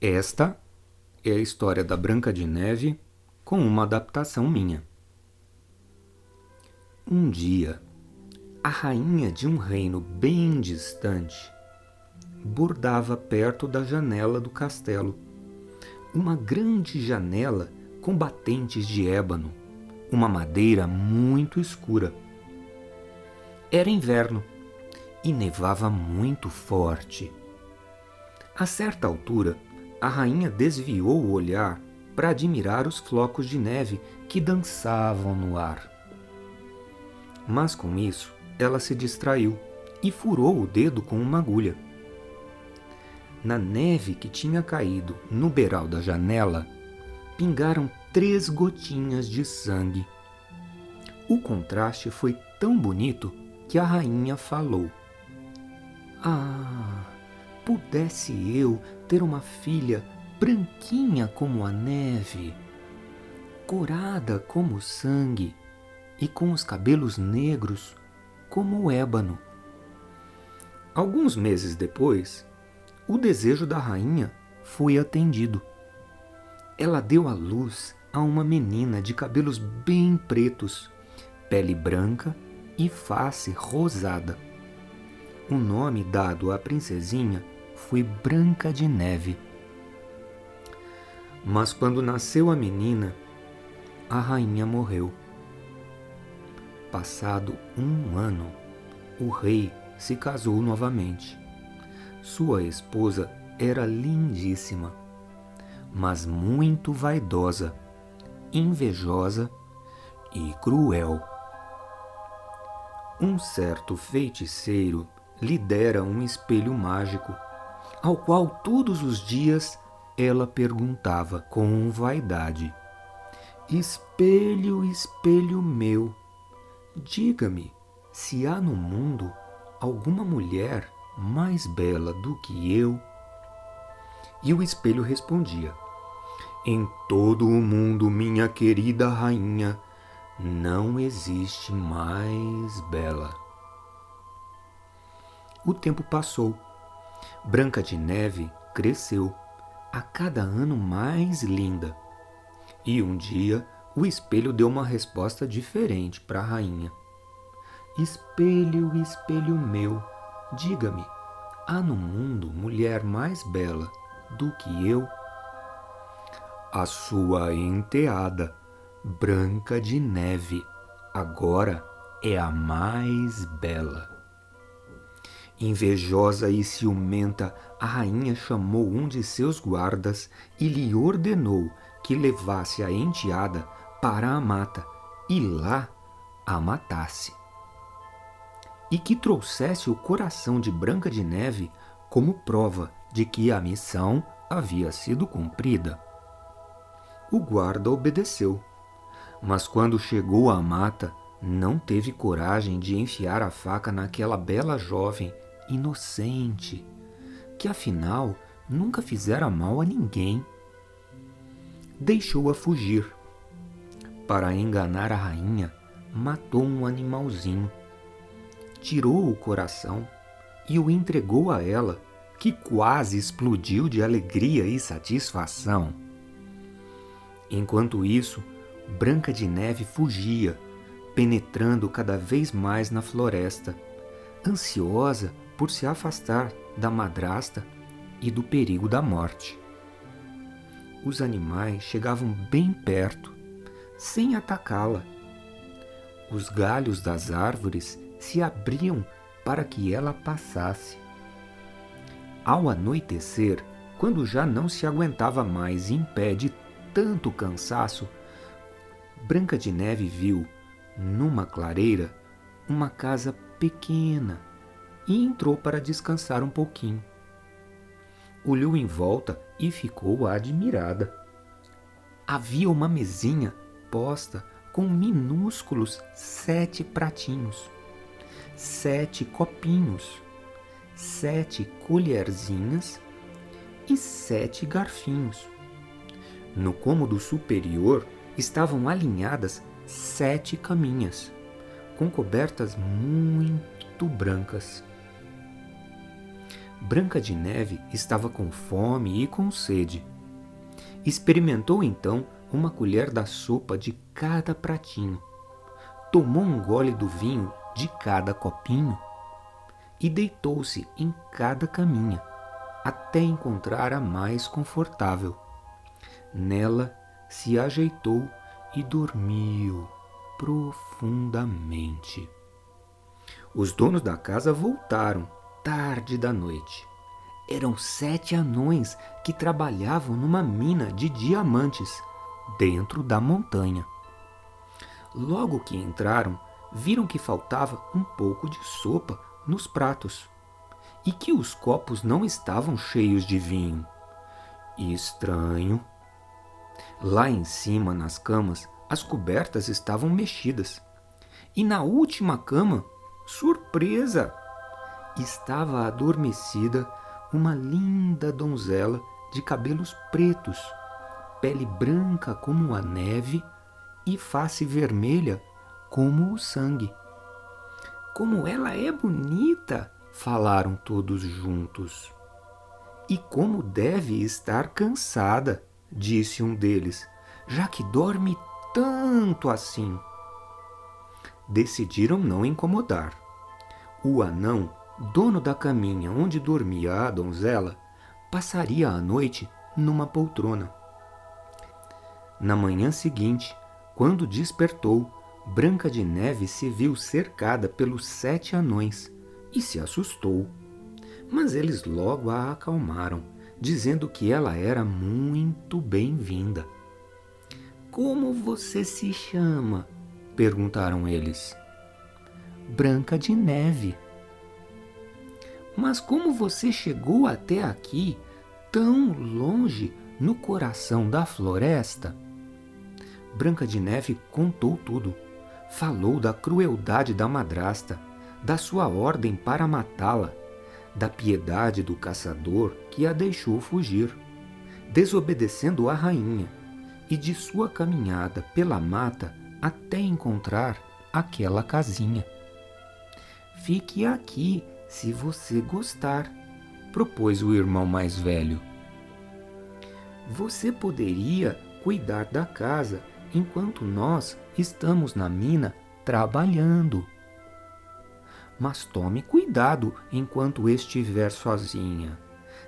Esta é a história da Branca de Neve com uma adaptação minha. Um dia, a rainha de um reino bem distante bordava perto da janela do castelo. Uma grande janela com batentes de ébano, uma madeira muito escura. Era inverno e nevava muito forte. A certa altura, a rainha desviou o olhar para admirar os flocos de neve que dançavam no ar. Mas com isso, ela se distraiu e furou o dedo com uma agulha. Na neve que tinha caído no beiral da janela, pingaram três gotinhas de sangue. O contraste foi tão bonito que a rainha falou: Ah, pudesse eu ter uma filha branquinha como a neve, corada como o sangue e com os cabelos negros como o ébano. Alguns meses depois, o desejo da rainha foi atendido. Ela deu à luz a uma menina de cabelos bem pretos, pele branca e face rosada. O nome dado à princesinha foi Branca de Neve. Mas quando nasceu a menina, a rainha morreu. Passado um ano, o rei se casou novamente. Sua esposa era lindíssima, mas muito vaidosa, invejosa e cruel. Um certo feiticeiro lhe dera um espelho mágico ao qual todos os dias ela perguntava com vaidade: Espelho, espelho meu, diga-me se há no mundo alguma mulher mais bela do que eu? E o espelho respondia: Em todo o mundo, minha querida rainha, não existe mais bela. O tempo passou Branca de Neve cresceu, a cada ano mais linda. E um dia o espelho deu uma resposta diferente para a rainha. Espelho, espelho meu, diga-me, há no mundo mulher mais bela do que eu? A sua enteada, Branca de Neve, agora é a mais bela. Invejosa e ciumenta, a rainha chamou um de seus guardas e lhe ordenou que levasse a enteada para a mata e lá a matasse. E que trouxesse o coração de Branca de Neve como prova de que a missão havia sido cumprida. O guarda obedeceu, mas quando chegou à mata, não teve coragem de enfiar a faca naquela bela jovem inocente, que afinal nunca fizera mal a ninguém. Deixou-a fugir. Para enganar a rainha, matou um animalzinho, tirou o coração e o entregou a ela, que quase explodiu de alegria e satisfação. Enquanto isso, Branca de Neve fugia, penetrando cada vez mais na floresta, ansiosa por se afastar da madrasta e do perigo da morte. Os animais chegavam bem perto, sem atacá-la. Os galhos das árvores se abriam para que ela passasse. Ao anoitecer, quando já não se aguentava mais em pé de tanto cansaço, Branca de Neve viu, numa clareira, uma casa pequena, e entrou para descansar um pouquinho. Olhou em volta e ficou admirada. Havia uma mesinha posta com minúsculos sete pratinhos, sete copinhos, sete colherzinhas e sete garfinhos. No cômodo superior estavam alinhadas sete caminhas, com cobertas muito brancas. Branca de Neve estava com fome e com sede. Experimentou então uma colher da sopa de cada pratinho, tomou um gole do vinho de cada copinho e deitou-se em cada caminha até encontrar a mais confortável. Nela se ajeitou e dormiu profundamente. Os donos da casa voltaram tarde da noite. Eram sete anões que trabalhavam numa mina de diamantes dentro da montanha. Logo que entraram, viram que faltava um pouco de sopa nos pratos e que os copos não estavam cheios de vinho. Estranho. Lá em cima, nas camas, as cobertas estavam mexidas. E na última cama, surpresa! Estava adormecida uma linda donzela de cabelos pretos, pele branca como a neve e face vermelha como o sangue. Como ela é bonita! falaram todos juntos. E como deve estar cansada, disse um deles, já que dorme tanto assim. Decidiram não incomodar. O anão, dono da caminha onde dormia a donzela, passaria a noite numa poltrona. Na manhã seguinte, quando despertou, Branca de Neve se viu cercada pelos sete anões e se assustou. Mas eles logo a acalmaram, dizendo que ela era muito bem-vinda. Como você se chama? perguntaram eles. Branca de Neve. Mas como você chegou até aqui, tão longe, no coração da floresta? Branca de Neve contou tudo. Falou da crueldade da madrasta, da sua ordem para matá-la, da piedade do caçador que a deixou fugir, desobedecendo a rainha, e de sua caminhada pela mata até encontrar aquela casinha. Fique aqui se você gostar, propôs o irmão mais velho. Você poderia cuidar da casa enquanto nós estamos na mina trabalhando mas tome cuidado enquanto estiver sozinha.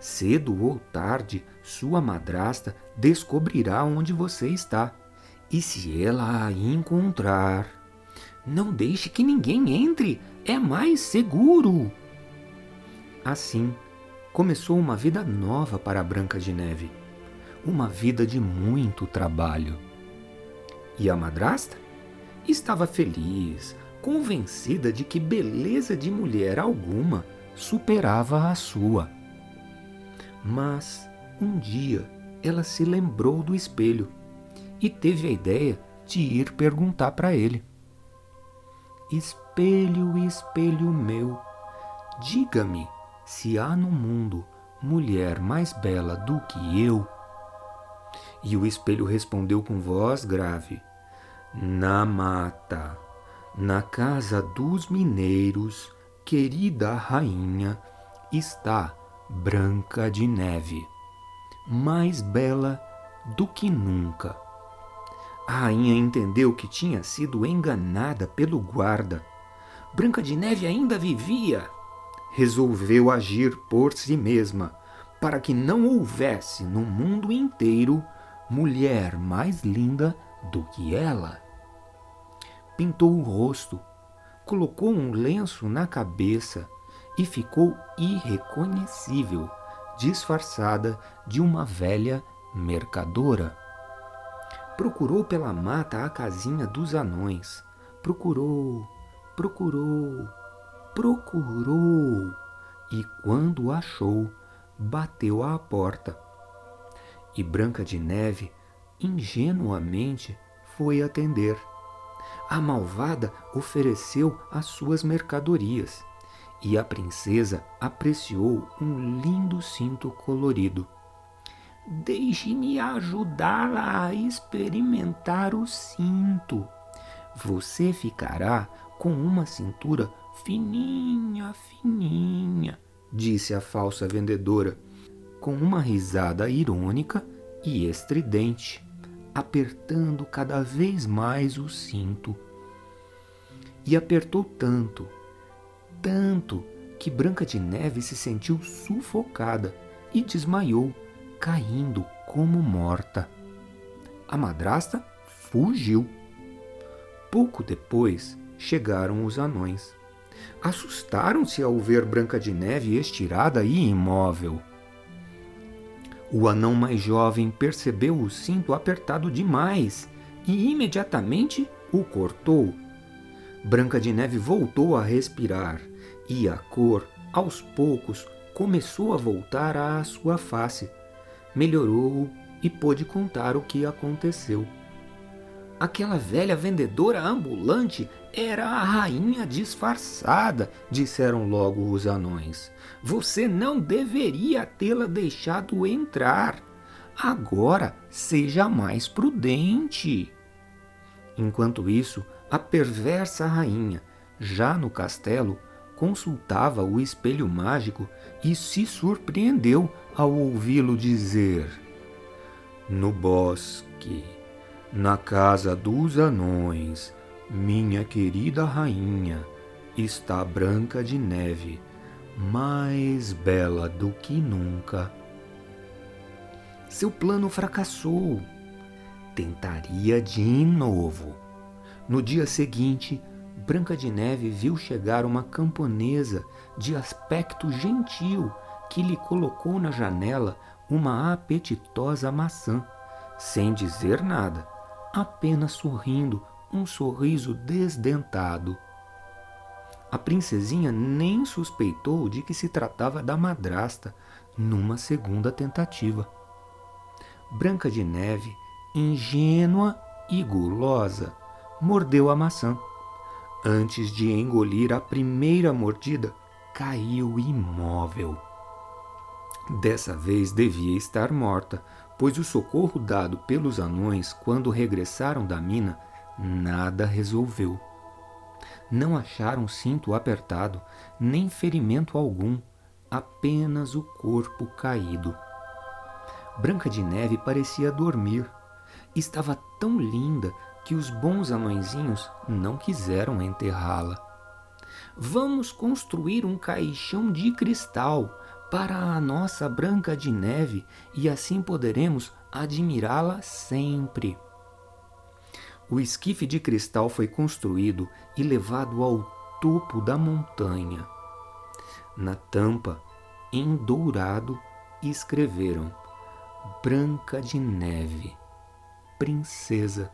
Cedo ou tarde, sua madrasta descobrirá onde você está. E se ela a encontrar, não deixe que ninguém entre, é mais seguro. Assim, começou uma vida nova para Branca de Neve. Uma vida de muito trabalho. E a madrasta? Estava feliz, convencida de que beleza de mulher alguma superava a sua. Mas um dia ela se lembrou do espelho e teve a ideia de ir perguntar para ele: Espelho, espelho meu, diga-me se há no mundo mulher mais bela do que eu. E o espelho respondeu com voz grave: Na mata. Na casa dos mineiros, querida rainha, está Branca de Neve, mais bela do que nunca. A rainha entendeu que tinha sido enganada pelo guarda. Branca de Neve ainda vivia. Resolveu agir por si mesma, para que não houvesse no mundo inteiro mulher mais linda do que ela pintou o rosto, colocou um lenço na cabeça e ficou irreconhecível, disfarçada de uma velha mercadora. Procurou pela mata a casinha dos anões. Procurou, procurou, procurou. E quando achou, bateu à porta. E Branca de Neve, ingenuamente, foi atender a malvada ofereceu as suas mercadorias e a princesa apreciou um lindo cinto colorido. Deixe-me ajudá-la a experimentar o cinto. Você ficará com uma cintura fininha, fininha, disse a falsa vendedora, com uma risada irônica e estridente, apertando cada vez mais o cinto. E apertou tanto, tanto, que Branca de Neve se sentiu sufocada e desmaiou, caindo como morta. A madrasta fugiu. Pouco depois chegaram os anões. Assustaram-se ao ver Branca de Neve estirada e imóvel. O anão mais jovem percebeu o cinto apertado demais e imediatamente o cortou. Branca de Neve voltou a respirar e a cor, aos poucos, começou a voltar à sua face. Melhorou e pôde contar o que aconteceu. Aquela velha vendedora ambulante era a rainha disfarçada, disseram logo os anões. Você não deveria tê-la deixado entrar. Agora seja mais prudente. Enquanto isso, a perversa rainha, já no castelo, consultava o espelho mágico e se surpreendeu ao ouvi-lo dizer: No bosque, na casa dos anões, minha querida rainha, está Branca de Neve, mais bela do que nunca. Seu plano fracassou. Tentaria de novo. No dia seguinte, Branca de Neve viu chegar uma camponesa de aspecto gentil que lhe colocou na janela uma apetitosa maçã, sem dizer nada, apenas sorrindo um sorriso desdentado. A princesinha nem suspeitou de que se tratava da madrasta numa segunda tentativa. Branca de Neve, ingênua e gulosa, mordeu a maçã Antes de engolir a primeira mordida, caiu imóvel. Dessa vez devia estar morta, pois o socorro dado pelos anões quando regressaram da mina nada resolveu. Não acharam cinto apertado, nem ferimento algum, apenas o corpo caído. Branca de Neve parecia dormir. Estava tão linda que os bons anõezinhos não quiseram enterrá-la. Vamos construir um caixão de cristal para a nossa Branca de Neve e assim poderemos admirá-la sempre. O esquife de cristal foi construído e levado ao topo da montanha. Na tampa, em dourado, escreveram Branca de Neve, Princesa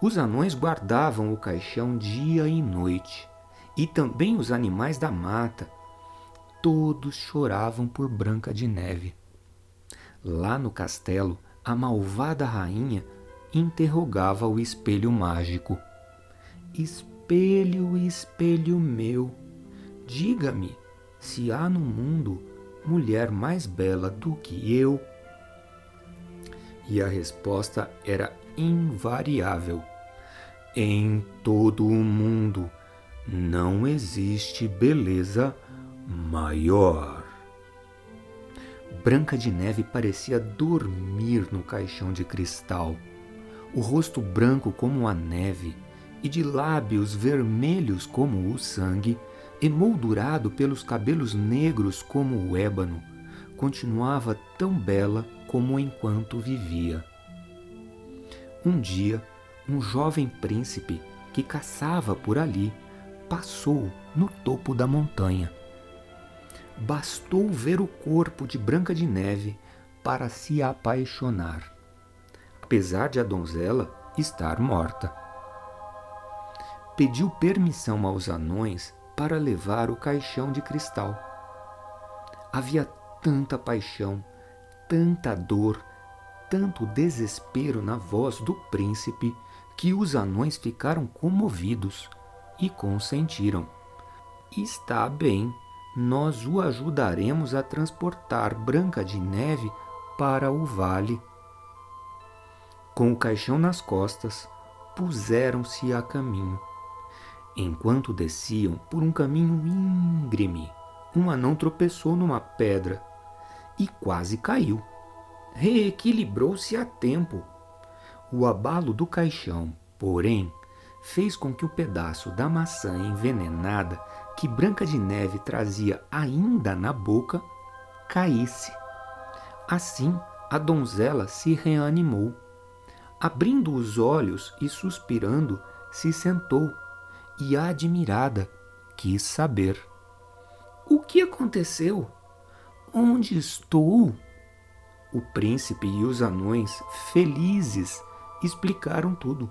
os anões guardavam o caixão dia e noite, e também os animais da mata. Todos choravam por Branca de Neve. Lá no castelo, a malvada rainha interrogava o espelho mágico. Espelho, espelho meu, diga-me se há no mundo mulher mais bela do que eu. E a resposta era invariável. Em todo o mundo não existe beleza maior. Branca de Neve parecia dormir no caixão de cristal, o rosto branco como a neve e de lábios vermelhos como o sangue, emoldurado pelos cabelos negros como o ébano, continuava tão bela como enquanto vivia. Um dia, um jovem príncipe que caçava por ali passou no topo da montanha. Bastou ver o corpo de Branca de Neve para se apaixonar, apesar de a donzela estar morta. Pediu permissão aos anões para levar o caixão de cristal. Havia tanta paixão, tanta dor, tanto desespero na voz do príncipe que os anões ficaram comovidos e consentiram. Está bem, nós o ajudaremos a transportar Branca de Neve para o vale. Com o caixão nas costas, puseram-se a caminho. Enquanto desciam por um caminho íngreme, um anão tropeçou numa pedra e quase caiu. Reequilibrou-se a tempo. O abalo do caixão, porém, fez com que o pedaço da maçã envenenada que Branca de Neve trazia ainda na boca caísse. Assim, a donzela se reanimou. Abrindo os olhos e suspirando, se sentou e, admirada, quis saber: O que aconteceu? Onde estou? O príncipe e os anões, felizes, explicaram tudo.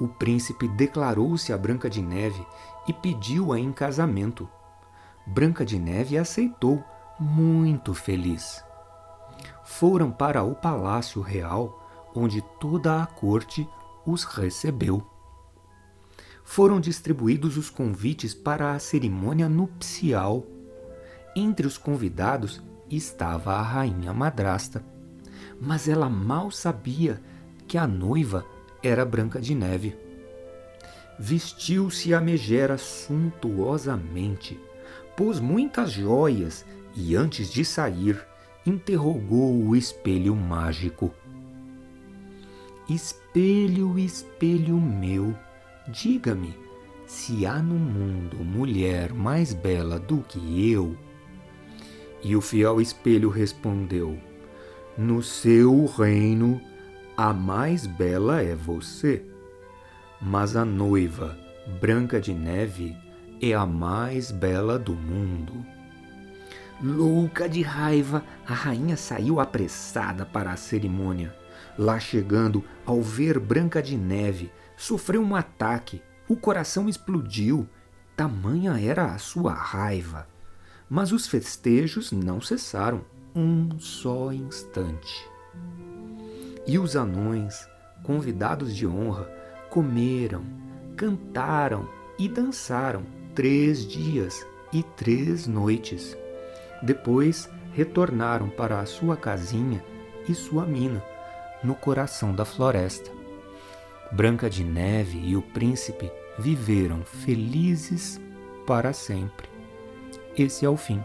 O príncipe declarou-se a Branca de Neve e pediu-a em casamento. Branca de Neve aceitou, muito feliz. Foram para o palácio real, onde toda a corte os recebeu. Foram distribuídos os convites para a cerimônia nupcial. Entre os convidados estava a rainha madrasta, mas ela mal sabia que a noiva era Branca de Neve. Vestiu-se a megera suntuosamente, pôs muitas joias e, antes de sair, interrogou o espelho mágico. Espelho, espelho meu, diga-me se há no mundo mulher mais bela do que eu. E o fiel espelho respondeu: No seu reino, a mais bela é você. Mas a noiva, Branca de Neve, é a mais bela do mundo. Louca de raiva, a rainha saiu apressada para a cerimônia. Lá chegando, ao ver Branca de Neve, sofreu um ataque. O coração explodiu. Tamanha era a sua raiva. Mas os festejos não cessaram um só instante. E os anões, convidados de honra, comeram, cantaram e dançaram três dias e três noites. Depois retornaram para a sua casinha e sua mina, no coração da floresta. Branca de Neve e o príncipe viveram felizes para sempre esse é o fim.